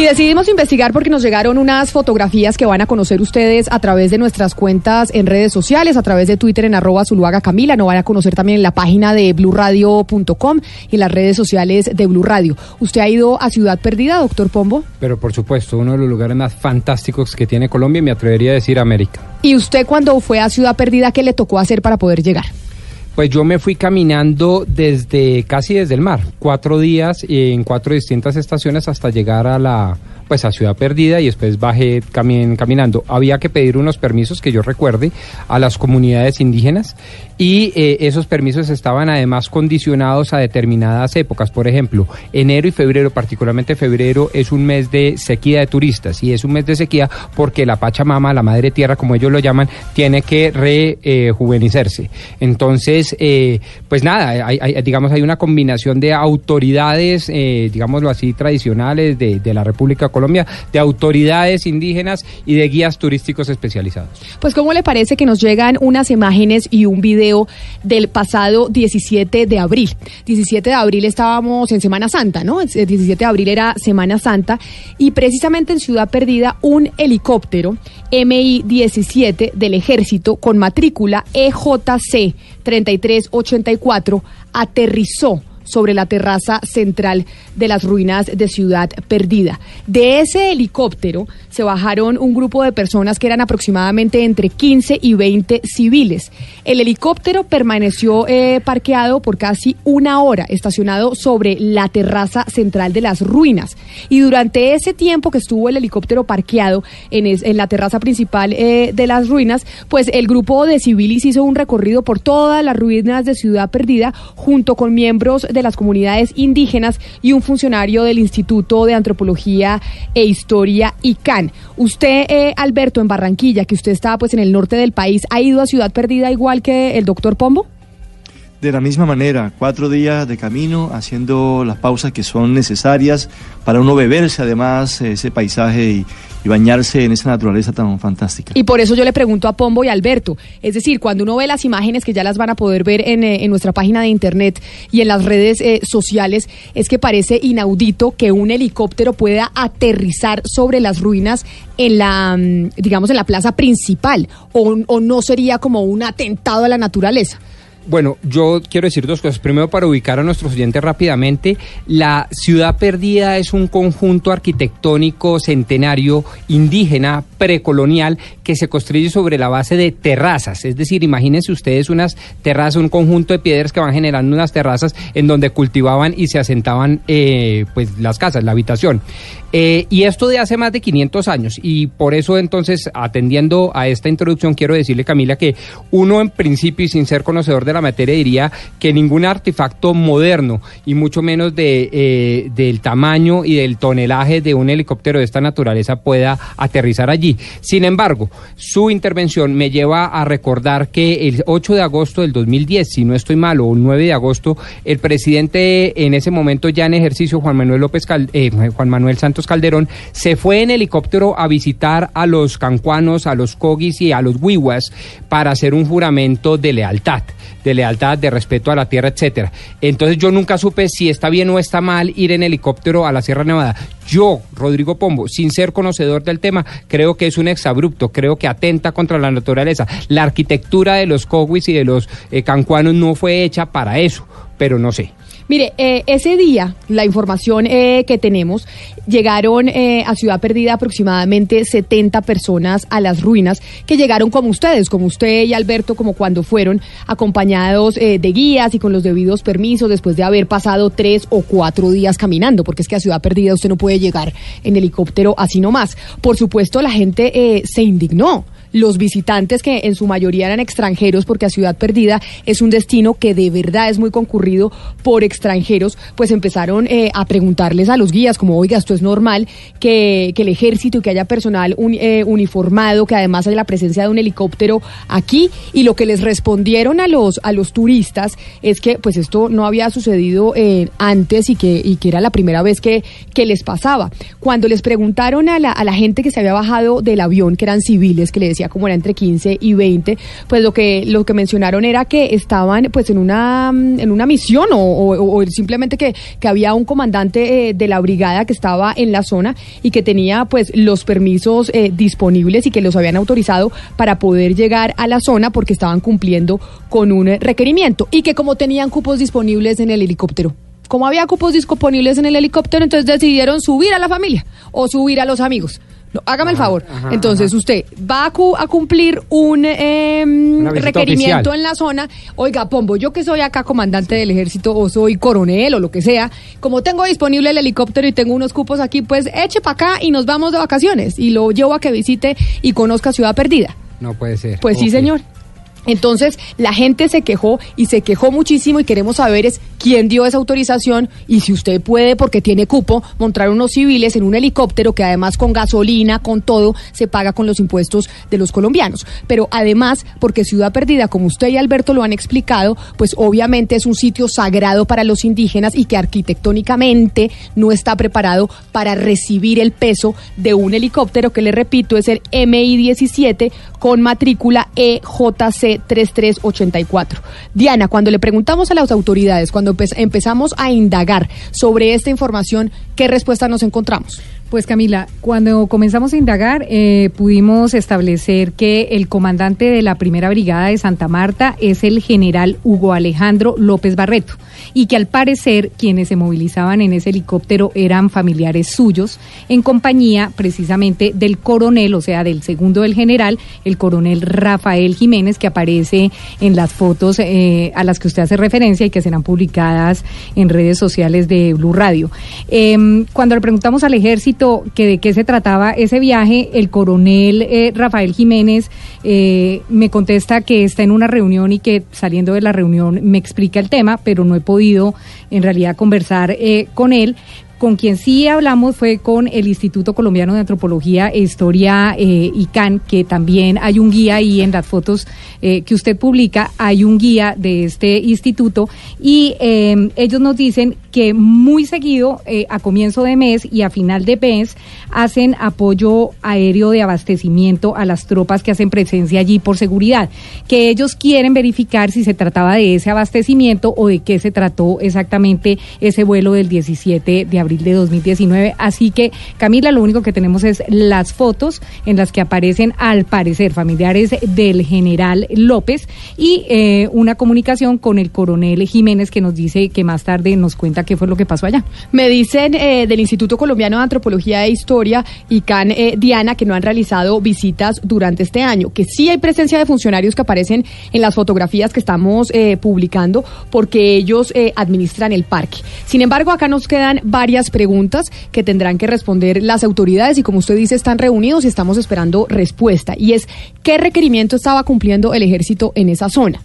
Y decidimos investigar porque nos llegaron unas fotografías que van a conocer ustedes a través de nuestras cuentas en redes sociales, a través de Twitter en arroba Zuluaga Camila, no van a conocer también en la página de blurradio.com y en las redes sociales de Blue Radio. ¿Usted ha ido a Ciudad Perdida, doctor Pombo? Pero por supuesto, uno de los lugares más fantásticos que tiene Colombia y me atrevería a decir América. ¿Y usted cuando fue a Ciudad Perdida, qué le tocó hacer para poder llegar? Pues yo me fui caminando desde casi desde el mar, cuatro días en cuatro distintas estaciones hasta llegar a la pues a Ciudad Perdida y después bajé camin- caminando. Había que pedir unos permisos que yo recuerde a las comunidades indígenas y eh, esos permisos estaban además condicionados a determinadas épocas. Por ejemplo, enero y febrero, particularmente febrero, es un mes de sequía de turistas y es un mes de sequía porque la Pachamama, la Madre Tierra, como ellos lo llaman, tiene que rejuvenecerse. Entonces, eh, pues nada, hay, hay- digamos, hay una combinación de autoridades, eh, digámoslo así, tradicionales de, de la República de Colombia, de autoridades indígenas y de guías turísticos especializados. Pues ¿cómo le parece que nos llegan unas imágenes y un video del pasado 17 de abril? 17 de abril estábamos en Semana Santa, ¿no? El 17 de abril era Semana Santa y precisamente en Ciudad Perdida un helicóptero MI-17 del ejército con matrícula EJC 3384 aterrizó sobre la terraza central de las ruinas de Ciudad Perdida. De ese helicóptero se bajaron un grupo de personas que eran aproximadamente entre 15 y 20 civiles. El helicóptero permaneció eh, parqueado por casi una hora, estacionado sobre la terraza central de las ruinas. Y durante ese tiempo que estuvo el helicóptero parqueado en, en la terraza principal eh, de las ruinas, pues el grupo de civiles hizo un recorrido por todas las ruinas de Ciudad Perdida junto con miembros de las comunidades indígenas y un funcionario del Instituto de Antropología e Historia Usted, eh, Alberto, en Barranquilla, que usted está pues en el norte del país, ¿ha ido a Ciudad Perdida igual que el doctor Pombo? De la misma manera, cuatro días de camino, haciendo las pausas que son necesarias para uno beberse además ese paisaje y, bañarse en esa naturaleza tan fantástica. Y por eso yo le pregunto a Pombo y Alberto, es decir, cuando uno ve las imágenes que ya las van a poder ver en, eh, nuestra página de internet y en las redes eh, sociales, es que parece inaudito que un helicóptero pueda aterrizar sobre las ruinas en la, mm, digamos, en la plaza principal, o no sería como un atentado a la naturaleza. Bueno, yo quiero decir dos cosas. Primero, para ubicar a nuestros oyentes rápidamente, la ciudad perdida es un conjunto arquitectónico centenario indígena precolonial que se construye sobre la base de terrazas. Es decir, imagínense ustedes unas terrazas, un conjunto de piedras que van generando unas terrazas en donde cultivaban y se asentaban eh, pues las casas, la habitación. Eh, y esto de hace más de 500 años. Y por eso entonces, atendiendo a esta introducción, quiero decirle, Camila, que uno en principio y sin ser conocedor de la materia diría que ningún artefacto moderno y mucho menos de, eh, del tamaño y del tonelaje de un helicóptero de esta naturaleza pueda aterrizar allí. Sin embargo, su intervención me lleva a recordar que el 8 de agosto del 2010, si no estoy mal, o el 9 de agosto, el presidente en ese momento ya en ejercicio, Juan Manuel López Cal- eh, Juan Manuel Santos Calderón, se fue en helicóptero a visitar a los cancuanos, a los cogis y a los huihuas para hacer un juramento de lealtad, de lealtad, de respeto a la tierra, etcétera. Entonces yo nunca supe si está bien o está mal ir en helicóptero a la Sierra Nevada. Yo, Rodrigo Pombo, sin ser conocedor del tema, creo que es un exabrupto, creo que atenta contra la naturaleza. La arquitectura de los cogis y de los eh, cancuanos no fue hecha para eso, pero no sé. Mire, eh, ese día, la información eh, que tenemos, llegaron eh, a Ciudad Perdida aproximadamente 70 personas a las ruinas, que llegaron como ustedes, como usted y Alberto, como cuando fueron acompañados eh, de guías y con los debidos permisos, después de haber pasado tres o cuatro días caminando, porque es que a Ciudad Perdida usted no puede llegar en helicóptero así nomás. Por supuesto, la gente eh, se indignó los visitantes, que en su mayoría eran extranjeros, porque a Ciudad Perdida es un destino que de verdad es muy concurrido por extranjeros, pues empezaron eh, a preguntarles a los guías, como, oiga, esto es normal, que, que el ejército y que haya personal eh, uniformado, que además hay la presencia de un helicóptero aquí, y lo que les respondieron a los, a los turistas es que pues esto no había sucedido eh, antes y que, y que era la primera vez que, que les pasaba. Cuando les preguntaron a la, a la gente que se había bajado del avión, que eran civiles, que le como era entre 15 y 20, pues lo que, lo que mencionaron era que estaban pues en una, mm, en una misión o, o- simplemente que, que había un comandante eh, de la brigada que estaba en la zona y que tenía pues los permisos eh, disponibles y que los habían autorizado para poder llegar a la zona porque estaban cumpliendo con un requerimiento y que como tenían cupos disponibles en el helicóptero. Como había cupos disponibles en el helicóptero, entonces decidieron subir a la familia o subir a los amigos. No, hágame el favor. ajá, entonces ajá. usted va a, cu- a cumplir un eh, visita requerimiento oficial. en la zona. Oiga, Pombo, yo que soy acá comandante del ejército o soy coronel o lo que sea, como tengo disponible el helicóptero y tengo unos cupos aquí, pues eche para acá y nos vamos de vacaciones y lo llevo a que visite y conozca Ciudad Perdida. No puede ser. Pues sí, señor. Entonces, la gente se quejó y se quejó muchísimo y queremos saber es quién dio esa autorización y si usted puede, porque tiene cupo, montar unos civiles en un helicóptero que además con gasolina, con todo, se paga con los impuestos de los colombianos. Pero además, porque Ciudad Perdida, como usted y Alberto lo han explicado, pues obviamente es un sitio sagrado para los indígenas y que arquitectónicamente no está preparado para recibir el peso de un helicóptero que le repito es el MI-17 con matrícula EJC 3384. Diana, cuando le preguntamos a las autoridades, cuando empe- empezamos a indagar sobre esta información, ¿qué respuesta nos encontramos? Pues Camila, cuando comenzamos a indagar eh, pudimos establecer que el comandante de la primera brigada de Santa Marta es el general Hugo Alejandro López Barreto y que al parecer quienes se movilizaban en ese helicóptero eran familiares suyos en compañía precisamente del coronel, o sea, del segundo del general, el coronel Rafael Jiménez que aparece en las fotos eh, a las que usted hace referencia y que serán publicadas en redes sociales de Blue Radio. Em, cuando le preguntamos al ejército que de qué se trataba ese viaje, el coronel eh, Rafael Jiménez eh, me contesta que está en una reunión y que saliendo de la reunión me explica el tema, pero no he podido en realidad conversar eh, con él. Con quien sí hablamos fue con el Instituto Colombiano de Antropología e Historia eh, ICANN, que también hay un guía ahí en las fotos que usted publica, hay un guía de este instituto y ellos nos dicen que muy seguido, eh, a comienzo de mes y a final de mes, hacen apoyo aéreo de abastecimiento a las tropas que hacen presencia allí por seguridad, que ellos quieren verificar si se trataba de ese abastecimiento o de qué se trató exactamente ese vuelo del 17 de abril de 2019. Así que, Camila, lo único que tenemos es las fotos en las que aparecen, al parecer, familiares del general López y eh, una comunicación con el coronel Jiménez que nos dice que más tarde nos cuenta qué fue lo que pasó allá. Me dicen eh, del Instituto Colombiano de Antropología e Historia y CAN eh, Diana que no han realizado visitas durante este año, que sí hay presencia de funcionarios que aparecen en las fotografías que estamos eh, publicando porque ellos administran el parque. Sin embargo, acá nos quedan varias preguntas que tendrán que responder las autoridades y como usted dice, están reunidos y estamos esperando respuesta. Y es, ¿qué requerimiento estaba cumpliendo el ejército en esa zona?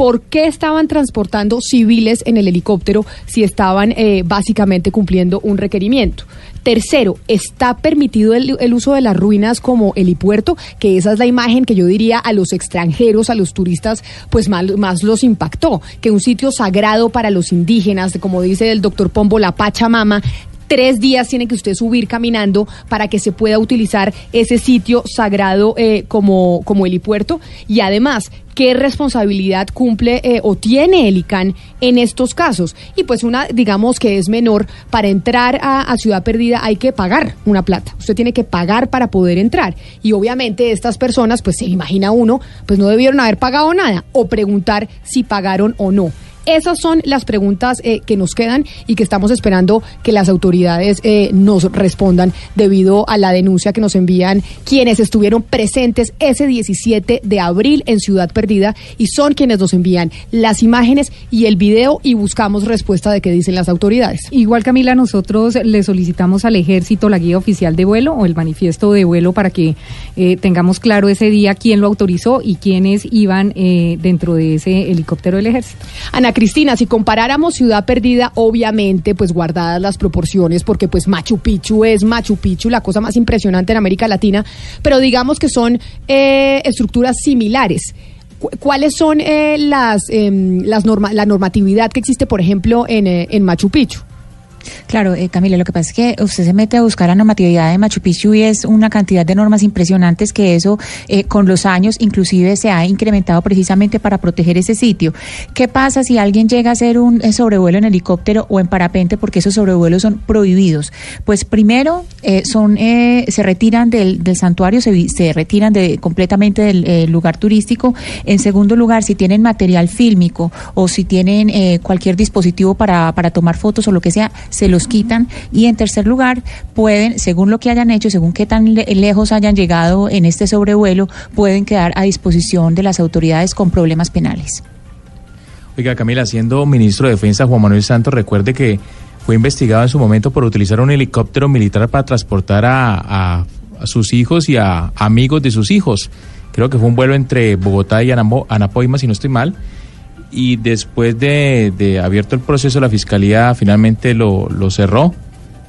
¿Por qué estaban transportando civiles en el helicóptero si estaban eh, básicamente cumpliendo un requerimiento? Tercero, ¿está permitido el, uso de las ruinas como helipuerto? Que esa es la imagen que yo diría a los extranjeros, a los turistas, pues más los impactó. Que un sitio sagrado para los indígenas, como dice el doctor Pombo, la Pachamama, tres días tiene que usted subir caminando para que se pueda utilizar ese sitio sagrado eh, como, helipuerto. Y además, ¿qué responsabilidad cumple eh, o tiene el ICANN en estos casos? Y pues una, digamos que es menor, para entrar a, a Ciudad Perdida hay que pagar una plata. Usted tiene que pagar para poder entrar. Y obviamente estas personas, pues se imagina uno, pues no debieron haber pagado nada o preguntar si pagaron o no. Esas son las preguntas eh, que nos quedan y que estamos esperando que las autoridades eh, nos respondan debido a la denuncia que nos envían quienes estuvieron presentes ese 17 de abril en Ciudad Perdida y son quienes nos envían las imágenes y el video y buscamos respuesta de qué dicen las autoridades. Igual Camila, nosotros le solicitamos al ejército la guía oficial de vuelo o el manifiesto de vuelo para que eh, tengamos claro ese día quién lo autorizó y quiénes iban dentro de ese helicóptero del ejército. Ana Cristina, si comparáramos Ciudad Perdida, obviamente, pues guardadas las proporciones, porque pues Machu Picchu es Machu Picchu, la cosa más impresionante en América Latina, pero digamos que son eh, estructuras similares. Cu- ¿Cuáles son eh, las, em, las norma la normatividad que existe, por ejemplo, en, eh, en Machu Picchu? Claro, eh, Camila, lo que pasa es que usted se mete a buscar la normatividad de Machu Picchu y es una cantidad de normas impresionantes que eso eh, con los años inclusive se ha incrementado precisamente para proteger ese sitio. ¿Qué pasa si alguien llega a hacer un eh, sobrevuelo en helicóptero o en parapente porque esos sobrevuelos son prohibidos? Pues primero eh, son eh, se retiran del, del santuario, se, se retiran de, completamente del eh, lugar turístico. En segundo lugar, si tienen material fílmico o si tienen cualquier dispositivo para, para tomar fotos o lo que sea, se los quitan. Y en tercer lugar, pueden, según lo que hayan hecho, según qué tan le- lejos hayan llegado en este sobrevuelo, pueden quedar a disposición de las autoridades con problemas penales. Oiga, Camila, siendo ministro de Defensa Juan Manuel Santos, recuerde que fue investigado en su momento por utilizar un helicóptero militar para transportar a, sus hijos y a amigos de sus hijos. Creo que fue un vuelo entre Bogotá y Anapoima, si no estoy mal. Y después de, de abierto el proceso, la fiscalía finalmente lo, lo cerró.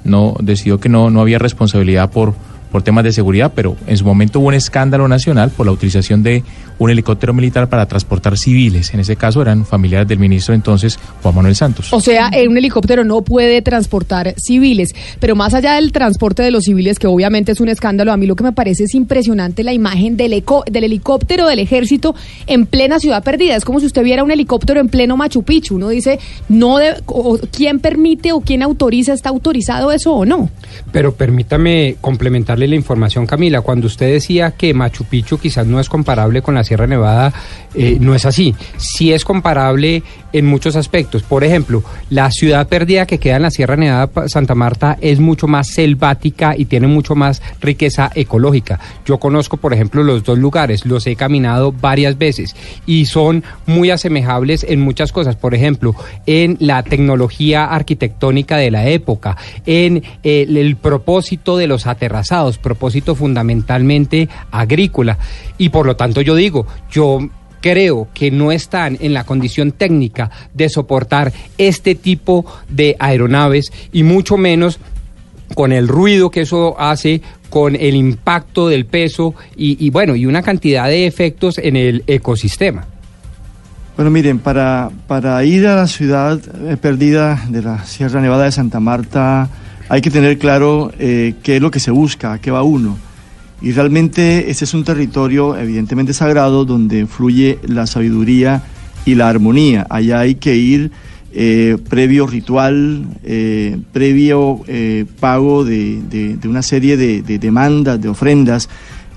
No decidió que no, no había responsabilidad por, por temas de seguridad, pero en su momento hubo un escándalo nacional por la utilización de un helicóptero militar para transportar civiles. En ese caso eran familiares del ministro entonces Juan Manuel Santos. O sea, en un helicóptero no puede transportar civiles, pero más allá del transporte de los civiles, que obviamente es un escándalo, a mí lo que me parece es impresionante la imagen del, eco- del helicóptero del ejército en plena ciudad perdida. Es como si usted viera un helicóptero en pleno Machu Picchu. Uno dice, no de- o- ¿quién permite o quién autoriza? ¿Está autorizado eso o no? Pero permítame la información, Camila. Cuando usted decía que Machu Picchu quizás no es comparable con la Sierra Nevada, eh, no es así. Sí es comparable en muchos aspectos. Por ejemplo, la ciudad perdida que queda en la Sierra Nevada Santa Marta es mucho más selvática y tiene mucho más riqueza ecológica. Yo conozco, por ejemplo, los dos lugares, los he caminado varias veces y son muy asemejables en muchas cosas. Por ejemplo, en la tecnología arquitectónica de la época, en eh, el propósito de los aterrazados, propósito fundamentalmente agrícola. Y por lo tanto yo digo, yo creo que no están en la condición técnica de soportar este tipo de aeronaves y mucho menos con el ruido que eso hace, con el impacto del peso y, y bueno, y una cantidad de efectos en el ecosistema. Bueno, miren, para, para ir a la ciudad eh, perdida de la Sierra Nevada de Santa Marta hay que tener claro eh, qué es lo que se busca, a qué va uno. Y realmente este es un territorio evidentemente sagrado donde fluye la sabiduría y la armonía. Allá hay que ir eh, previo ritual, eh, previo pago de, una serie de demandas, de ofrendas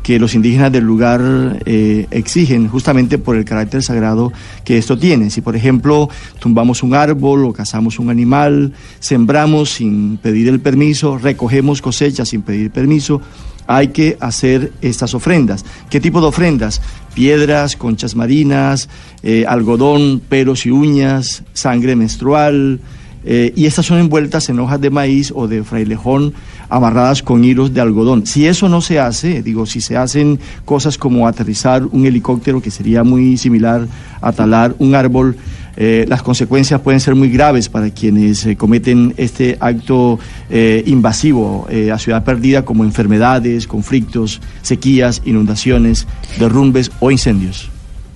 que los indígenas del lugar eh, exigen justamente por el carácter sagrado que esto tiene. Si por ejemplo tumbamos un árbol o cazamos un animal, sembramos sin pedir el permiso, recogemos cosechas sin pedir permiso, hay que hacer estas ofrendas. ¿Qué tipo de ofrendas? Piedras, conchas marinas, eh, algodón, pelos y uñas, sangre menstrual, eh, y estas son envueltas en hojas de maíz o de frailejón amarradas con hilos de algodón. Si eso no se hace, digo, si se hacen cosas como aterrizar un helicóptero, que sería muy similar a talar un árbol, eh, las consecuencias pueden ser muy graves para quienes eh, cometen este acto eh, invasivo a ciudad perdida, como enfermedades, conflictos, sequías, inundaciones, derrumbes o incendios.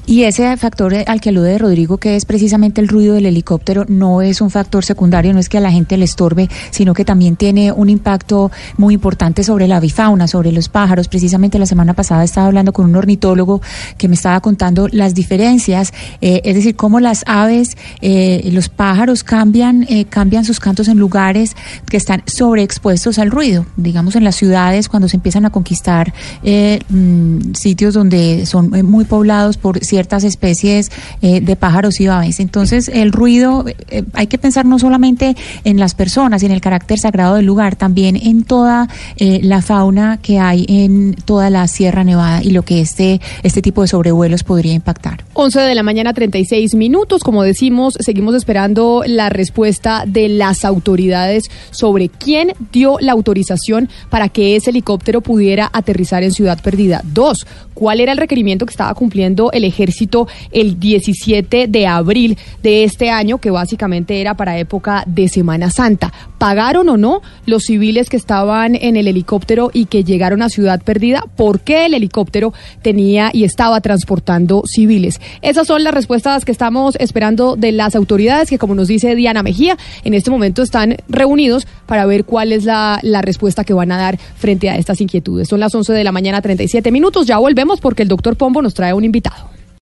Y ese factor al que alude Rodrigo, que es precisamente el ruido del helicóptero, no es un factor secundario, no es que a la gente le estorbe, sino que también tiene un impacto muy importante sobre la avifauna, sobre los pájaros. Precisamente la semana pasada estaba hablando con un ornitólogo que me estaba contando las diferencias, eh, es decir, cómo las aves, eh, los pájaros cambian, eh, cambian sus cantos en lugares que están sobreexpuestos al ruido. Digamos, en las ciudades, cuando se empiezan a conquistar eh, mm, sitios donde son eh, muy poblados por ciertas especies eh, de pájaros y aves. Entonces, el ruido, eh, hay que pensar no solamente en las personas, en el carácter sagrado del lugar, también en toda eh, la fauna que hay en toda la Sierra Nevada y lo que este, este tipo de sobrevuelos podría impactar. 11 de la mañana, 36 minutos. Como decimos, seguimos esperando la respuesta de las autoridades sobre quién dio la autorización para que ese helicóptero pudiera aterrizar en Ciudad Perdida. Dos, cuál era el requerimiento que estaba cumpliendo el ejército el 17 de abril de este año, que básicamente era para época de Semana Santa. ¿Pagaron o no los civiles que estaban en el helicóptero y que llegaron a Ciudad Perdida? ¿Por qué el helicóptero tenía y estaba transportando civiles? Esas son las respuestas que estamos esperando de las autoridades que, como nos dice Diana Mejía, en este momento están reunidos para ver cuál es la, la respuesta que van a dar frente a estas inquietudes. Son las 11 de la mañana, 37 minutos. Ya volvemos porque el doctor Pombo nos trae un invitado.